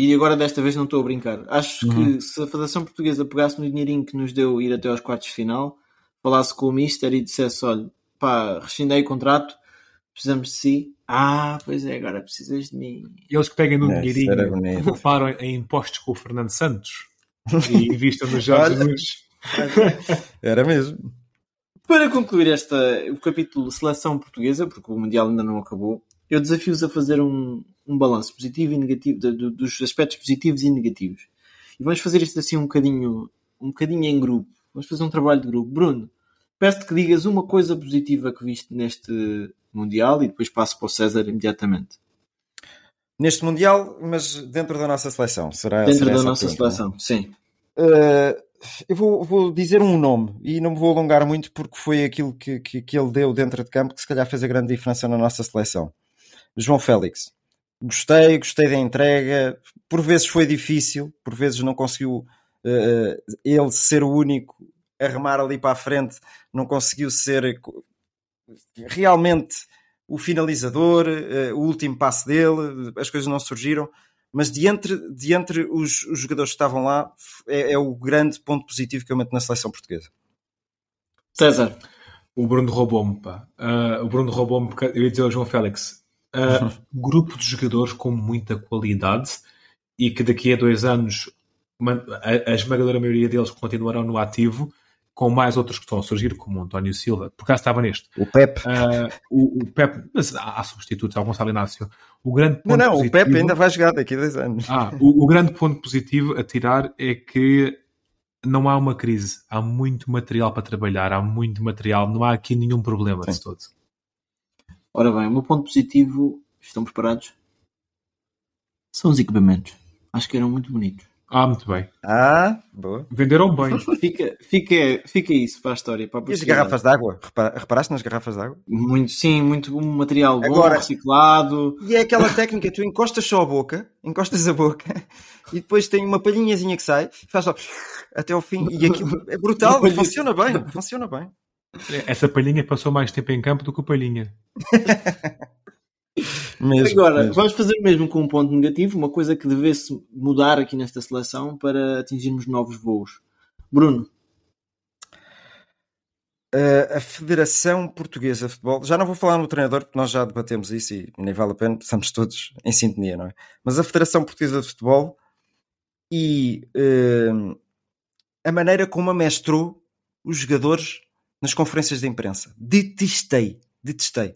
E agora desta vez não estou a brincar. Acho uhum. que se a Federação Portuguesa pegasse no dinheirinho que nos deu ir até aos quartos de final, falasse com o Mister e dissesse: olha, pá, rescindei o contrato, precisamos de si. Ah, pois é, agora precisas de mim. E eles que peguem no é, dinheirinho, param em impostos com o Fernando Santos e investam nos Jorge Era mesmo. Para concluir esta, o capítulo Seleção Portuguesa, porque o Mundial ainda não acabou, eu desafio-os a fazer um, um balanço positivo e negativo de, de, dos aspectos positivos e negativos. E vamos fazer isto assim um bocadinho, um bocadinho em grupo. Vamos fazer um trabalho de grupo. Bruno, peço-te que digas uma coisa positiva que viste neste Mundial e depois passo para o César imediatamente. Neste Mundial, mas dentro da nossa seleção, será Dentro será da nossa pergunta, seleção, não? sim. Uh, eu vou, vou, dizer um nome e não me vou alongar muito porque foi aquilo que, que, que ele deu dentro de campo que se calhar fez a grande diferença na nossa seleção. João Félix. Gostei, gostei da entrega. Por vezes foi difícil, por vezes não conseguiu uh, ele ser o único a remar ali para a frente, não conseguiu ser realmente o finalizador, uh, o último passo dele, as coisas não surgiram. Mas de entre, de entre os, os jogadores que estavam lá, é, é o grande ponto positivo que eu meto na seleção portuguesa. César. O Bruno roubou-me, pá. Uh, o Bruno roubou-me, eu ia dizer ao João Félix uh, grupo de jogadores com muita qualidade e que daqui a dois anos a, a esmagadora maioria deles continuarão no ativo, com mais outros que estão a surgir, como o António Silva, por acaso estava neste. O Pep. Uh, o, o Pep, mas há, há substitutos, há o Gonçalo Inácio. O grande não, não, positivo, o Pep ainda vai jogar daqui a dois anos. Ah, o, o, grande ponto positivo a tirar é que não há uma crise, há muito material para trabalhar, há muito material, não há aqui nenhum problema Sim. de todo. Ora bem, o meu ponto positivo, estão preparados? São os equipamentos. Acho que eram muito bonitos. Ah, muito bem. Ah, boa. Venderam bem. [laughs] fica, fica, fica isso para a história. Para a e as garrafas de água? Reparaste nas garrafas de água? Muito, sim, muito um material bom, Agora, reciclado. E é aquela técnica, tu encostas só a boca, encostas a boca, [laughs] e depois tem uma palhinhazinha que sai, faz só até ao fim, e aquilo é brutal, funciona bem, funciona bem. Essa palhinha passou mais tempo em campo do que o palhinha. [laughs] mesmo, Agora, mesmo. vamos fazer mesmo com um ponto negativo, uma coisa que devesse mudar aqui nesta seleção para atingirmos novos voos. Bruno. Uh, a Federação Portuguesa de Futebol, já não vou falar no treinador porque nós já debatemos isso e nem vale a pena, estamos todos em sintonia, não é? Mas a Federação Portuguesa de Futebol e uh, a maneira como amestrou os jogadores nas conferências de imprensa. Detestei, detestei.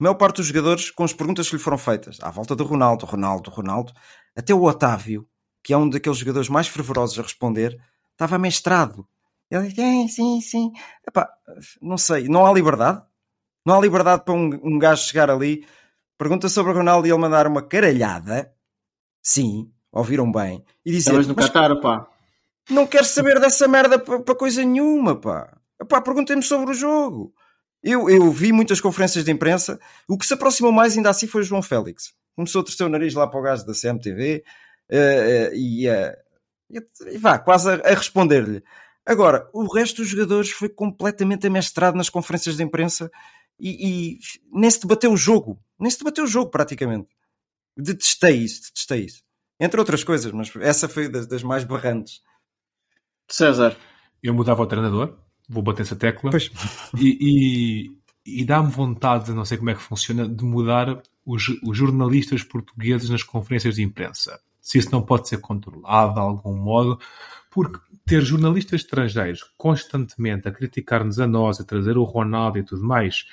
A maior parte dos jogadores com as perguntas que lhe foram feitas, à volta do Ronaldo, Ronaldo, Ronaldo, até o Otávio, que é um daqueles jogadores mais fervorosos a responder, estava mestrado. Ele disse, sim, sim, sim. Epá, não sei, não há liberdade? Não há liberdade para um, um gajo chegar ali, pergunta sobre o Ronaldo e ele mandar uma caralhada, sim, ouviram bem, e dizer, Estavas no "Mas Qatar, pá. não quero saber dessa merda para coisa nenhuma, pá. Pá, perguntem-me sobre o jogo. Eu, eu vi muitas conferências de imprensa. O que se aproximou mais ainda assim foi o João Félix. Começou a torcer o nariz lá para o gajo da CMTV eh, eh, e, eh, e vá, quase a, a responder-lhe. Agora, o resto dos jogadores foi completamente amestrado nas conferências de imprensa e, e nem se debateu o jogo. Nem se debateu o jogo, praticamente. Detestei isso, detestei isso. Entre outras coisas, mas essa foi das, das mais berrantes. César. Eu mudava o treinador, vou bater essa tecla, Pois. e, e, e dá-me vontade, não sei como é que funciona, de mudar os, os jornalistas portugueses nas conferências de imprensa. Se isso não pode ser controlado de algum modo, porque ter jornalistas estrangeiros constantemente a criticar-nos a nós, a trazer o Ronaldo e tudo mais,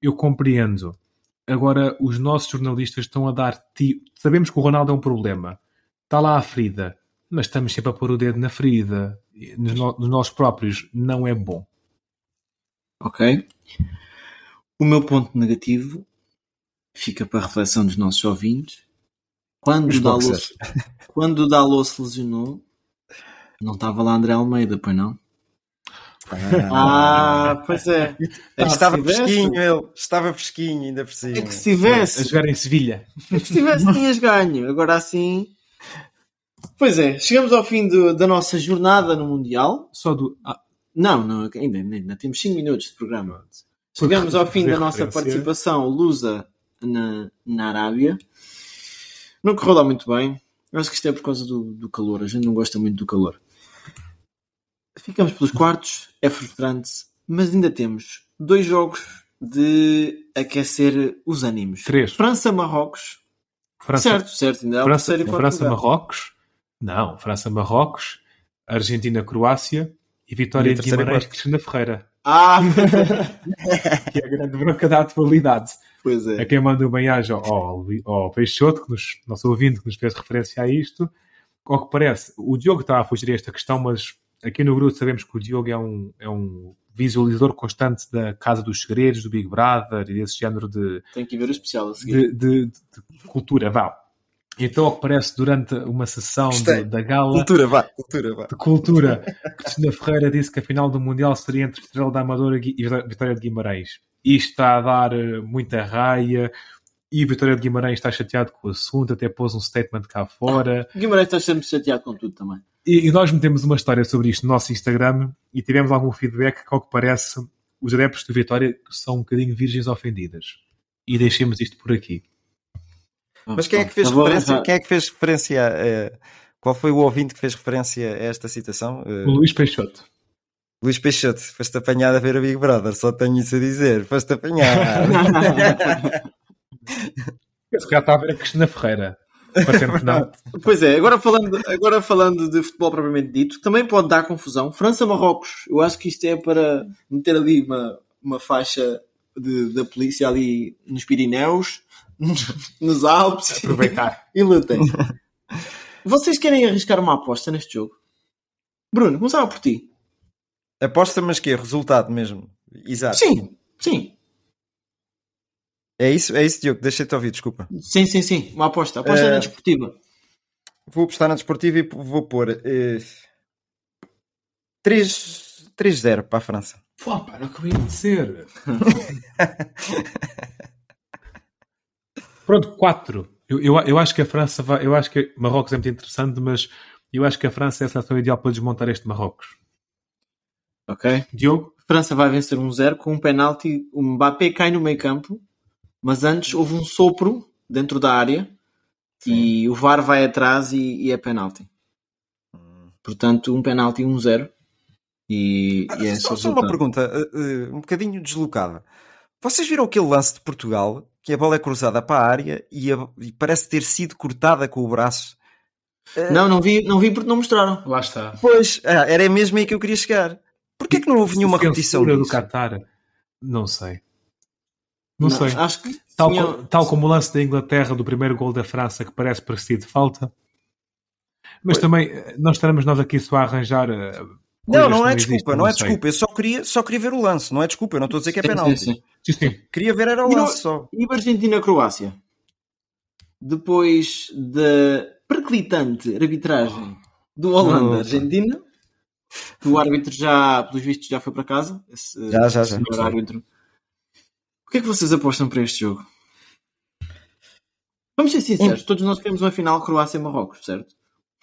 eu compreendo. Agora, os nossos jornalistas estão a dar. Ti... Sabemos que o Ronaldo é um problema. Está lá a ferida. Mas estamos sempre a pôr o dedo na ferida. Nos, no... nos nossos próprios. Não é bom. Ok. O meu ponto negativo fica para a reflexão dos nossos ouvintes. Quando Os o Dalot, boxers. [laughs] quando o Dalot se lesionou, não estava lá André Almeida, pois não? Ah, pois é. [laughs] É estava fresquinho ele, estava fresquinho ainda por cima. É que se A tivesse, jogar em Sevilha. é que se tivesse tinhas ganho. Agora assim. Pois é, chegamos ao fim do- da nossa jornada no Mundial. Só do. Ah, Não, não ainda, ainda temos 5 minutos de programa. Chegamos ao fim da nossa participação lusa na, na Arábia. Não correu lá muito bem. Eu acho que isto é por causa do, do calor. A gente não gosta muito do calor. Ficamos pelos quartos. É frustrante. Mas ainda temos dois jogos de aquecer os ânimos. Três. França-Marrocos. França, Certo, certo. Ainda há o França. França-Marrocos. Não, França-Marrocos. Argentina-Croácia. E Vitória E a de Guimarães. Cristina Ferreira. Ah, [laughs] Que é a grande bronca da atualidade. pois A é. quem manda um bem-aja ao, ao Peixoto, que nos, nosso ouvinte, que nos fez referência a isto. Ao que parece, o Diogo está a fugir a esta questão, mas aqui no grupo sabemos que o Diogo é um, é um visualizador constante da Casa dos Segredos, do Big Brother e desse género de, Tem que ver o especial a seguir. de, de- de cultura, vá. Então, ao que parece, durante uma sessão de- da gala Cultura, vá, cultura, vá. de cultura, Cristina Ferreira disse que a final do Mundial seria entre Estrela da Amadora e Vitória de Guimarães. Isto está a dar eh, muita raia e Vitória de Guimarães está chateado com o assunto, até pôs um statement cá fora. [laughs] Guimarães está sempre chateado com tudo também. E, e nós metemos uma história sobre isto no nosso Instagram e tivemos algum feedback que, ao que parece, os adeptos do Vitória são um bocadinho virgens ofendidas. E deixemos isto por aqui. Mas quem é que fez vou referência? Quem é que fez referência? eh, qual foi o ouvinte que fez referência a esta citação? Eh, O Luís Peixoto. Luís Peixoto, foste apanhado a ver a Big Brother, só tenho isso a dizer, foste apanhado. [laughs] Se calhar está a ver a Cristina Ferreira. Parecendo que não. [laughs] Pois é, agora falando, agora falando de futebol propriamente dito, também pode dar confusão. França-Marrocos, eu acho que isto é para meter ali uma, uma faixa de- da polícia ali nos Pirineus, [laughs] nos Alpes Aproveitar. [laughs] e lutem. Vocês querem arriscar uma aposta neste jogo? Bruno, começava por ti. Aposta, mas que é resultado mesmo. Exato. Sim, sim, É isso, é isso, Diogo. Deixa-te ouvir, desculpa. sim, sim, sim. Uma aposta. Aposta Eh, na desportiva. Vou apostar na desportiva e vou pôr eh, 3 3-0 para a França. Pô, pá, não acabei de dizer. [laughs] Pronto, 4. Eu, eu, eu acho que a França vai. Eu acho que Marrocos é muito interessante, mas eu acho que a França é a seleção ideal para desmontar este Marrocos. Ok. Diogo? França vai vencer 1-0 com um penalti. O Mbappé cai no meio campo, mas antes houve um sopro dentro da área e o VAR vai atrás e, e é penalti. Portanto, um penalti 1-0 e, e é Só, só uma pergunta, eh, eh, um bocadinho deslocada. Vocês viram aquele lance de Portugal que a bola é cruzada para a área e, a- e parece ter sido cortada com o braço? Não, não vi, não vi porque não mostraram. Lá está. Pois, ah, era mesmo aí que eu queria chegar. Porquê que não houve nenhuma repetição Censura do disso? Qatar. Não sei. Não, sei. Acho que Tal, tinha- co- tal como o lance da Inglaterra do primeiro gol da França que parece parecido de falta. Mas também eh, não estaremos nós aqui só a arranjar. eh, Não, coisas não que é desculpa, não é sei. desculpa. Eu só queria, só queria ver o lance, não é desculpa. Eu não estou a dizer que é Sim, penalti. sim, sim. Sim, sim. Queria ver era o E só. E a Argentina-Croácia? Depois da perclitante arbitragem do Holanda-Argentina, que o árbitro já, pelos vistos, já foi para casa. Esse, Já, já, já. árbitro. O que é que vocês apostam para este jogo? Vamos ser sinceros, todos nós queremos uma final Croácia-Marrocos, certo?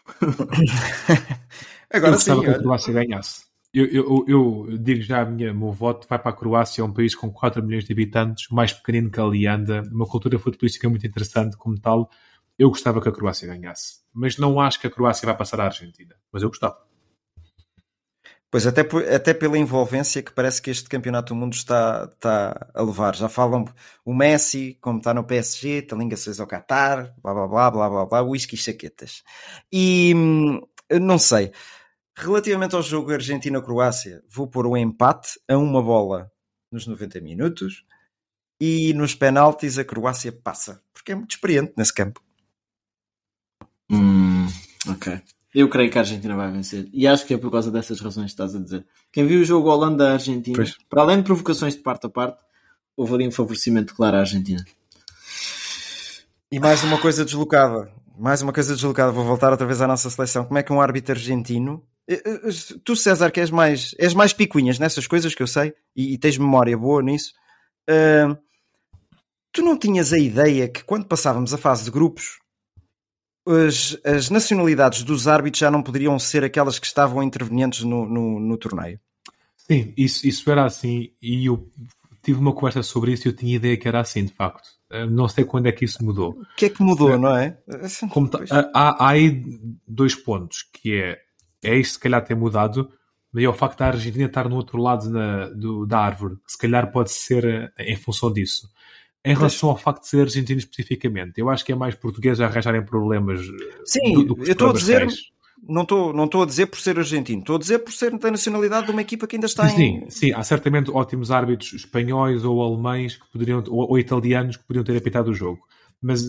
[laughs] Agora eu sim, gostava que a. Croácia ganhasse. Eu, eu, eu, digo já, a minha, o meu voto vai para a Croácia, é um país com 4 milhões de habitantes, mais pequenino que ali anda, uma cultura futebolística muito interessante como tal. Eu gostava que a Croácia ganhasse. Mas não acho que a Croácia vai passar à Argentina. Mas eu gostava. Pois até, até pela envolvência que parece que este campeonato do mundo está, está a levar. Já falam o Messi, como está no PSG, tem ligações ao Qatar, blá blá blá blá blá blá, whisky e chaquetas. E hum, não sei. Relativamente ao jogo Argentina-Croácia, vou pôr o empate a uma bola nos 90 minutos e nos penaltis a Croácia passa, porque é muito experiente nesse campo. Hum, ok. Eu creio que a Argentina vai vencer. E acho que é por causa dessas razões que estás a dizer. Quem viu o jogo Holanda-Argentina, para além de provocações de parte a parte, houve ali um favorecimento claro à Argentina. E mais uma coisa deslocada. Mais uma coisa deslocada. Vou voltar outra vez à nossa seleção. Como é que um árbitro argentino. Eh, eh, Tu, César, que és mais, és mais picuinhas nessas coisas que eu sei e, e tens memória boa nisso. ah, tu não tinhas a ideia que quando passávamos a fase de grupos as, as nacionalidades dos árbitros já não poderiam ser aquelas que estavam intervenientes no, no, no torneio? Sim, isso, isso era assim. E eu tive uma conversa sobre isso e eu tinha ideia que era assim, de facto. Eh, Não sei quando é que isso mudou. O que é que mudou, não é? Como [laughs] há, há aí dois pontos, que é, é isto se calhar ter mudado, é o facto da Argentina estar no outro lado na- do- da árvore, que se calhar pode ser eh, em função disso. Em relação ao facto de ser argentino especificamente, eu acho que é mais português a arranjarem problemas. eh, Sim, do- do eu estou a dizer, não estou não a dizer por ser argentino, estou a dizer por ser da nacionalidade de uma equipa que ainda está Sim, em. sim, sim, há certamente ótimos árbitros espanhóis ou alemães que poderiam, ou, ou italianos que poderiam ter apitado o jogo. Mas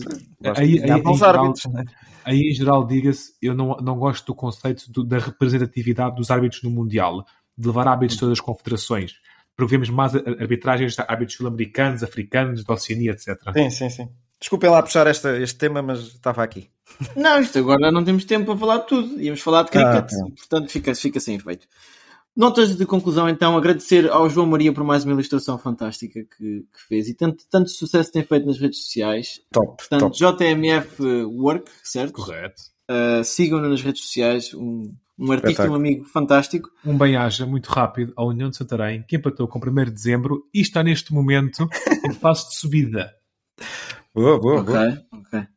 aí, aí, em geral, né? aí em geral, diga-se, eu não, não gosto do conceito do- da representatividade dos árbitros no Mundial, de levar árbitros de todas as confederações, porque vemos mais arbitragens de árbitros sul-americanos, africanos, da Oceania, etc. Sim, sim, sim. Desculpem lá puxar esta, este tema, mas estava aqui. Não, isto agora não temos tempo para falar de tudo. Íamos falar de cricket, Ah, portanto fica, fica sem efeito. Notas de conclusão, então, agradecer ao João Maria por mais uma ilustração fantástica que, que fez e tanto, tanto sucesso tem feito nas redes sociais. Top, Portanto, top. JMF Work, certo? Correto. Uh, Sigam-no nas redes sociais, um, um artista, Espetáculo. um amigo fantástico. Um bem-aja muito rápido à União de Santarém, que empatou com o 1 de dezembro e está neste momento em [laughs] fase de subida. Boa, boa, Ok, boa. ok.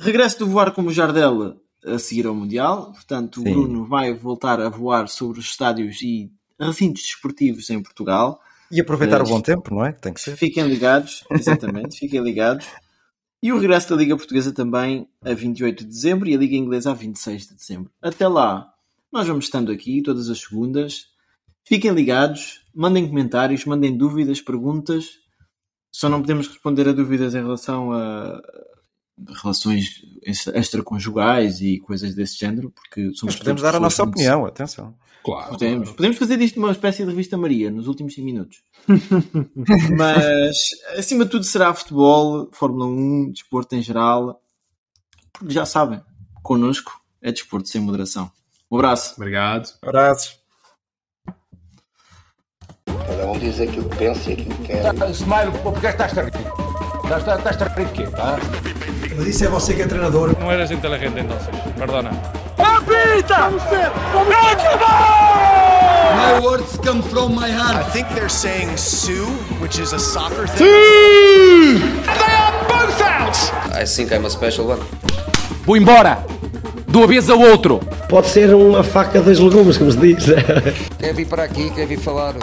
Regresso do voar como Jardel a seguir ao Mundial. Portanto, o Sim. Bruno vai voltar a voar sobre os estádios e recintos desportivos em Portugal. E aproveitar Mas- o bom tempo, não é? Tem que ser. Fiquem ligados, exatamente, fiquem ligados. E o regresso da Liga Portuguesa também a 28 de dezembro e a Liga Inglesa a 26 de dezembro. Até lá, nós vamos estando aqui todas as segundas. Fiquem ligados, mandem comentários, mandem dúvidas, perguntas. Só não podemos responder a dúvidas em relação a relações extra- extraconjugais e coisas desse género, porque somos Mas podemos dar a nossa opinião, atenção. Claro. Podemos. Podemos fazer disto uma espécie de revista Maria nos últimos 5 minutos. [laughs] Mas, acima de tudo, será futebol, Fórmula 1, desporto em geral. Porque já sabem, connosco é desporto sem moderação. Um abraço. Obrigado. Abraços. Cada um diz aquilo que pensa e aquilo que quer. Smile, porque estás a rir? Estás, estás a rir de quê? Tá? Mas isso é você que é treinador. No eres inteligente entonces, perdona. I think they're saying Sue, which is a soccer thing. I think I'm a special one. Vou embora! De uma vez ao outro! Pode ser uma faca dos legumes, como se diz. Quer vir para aqui, quer vir falar.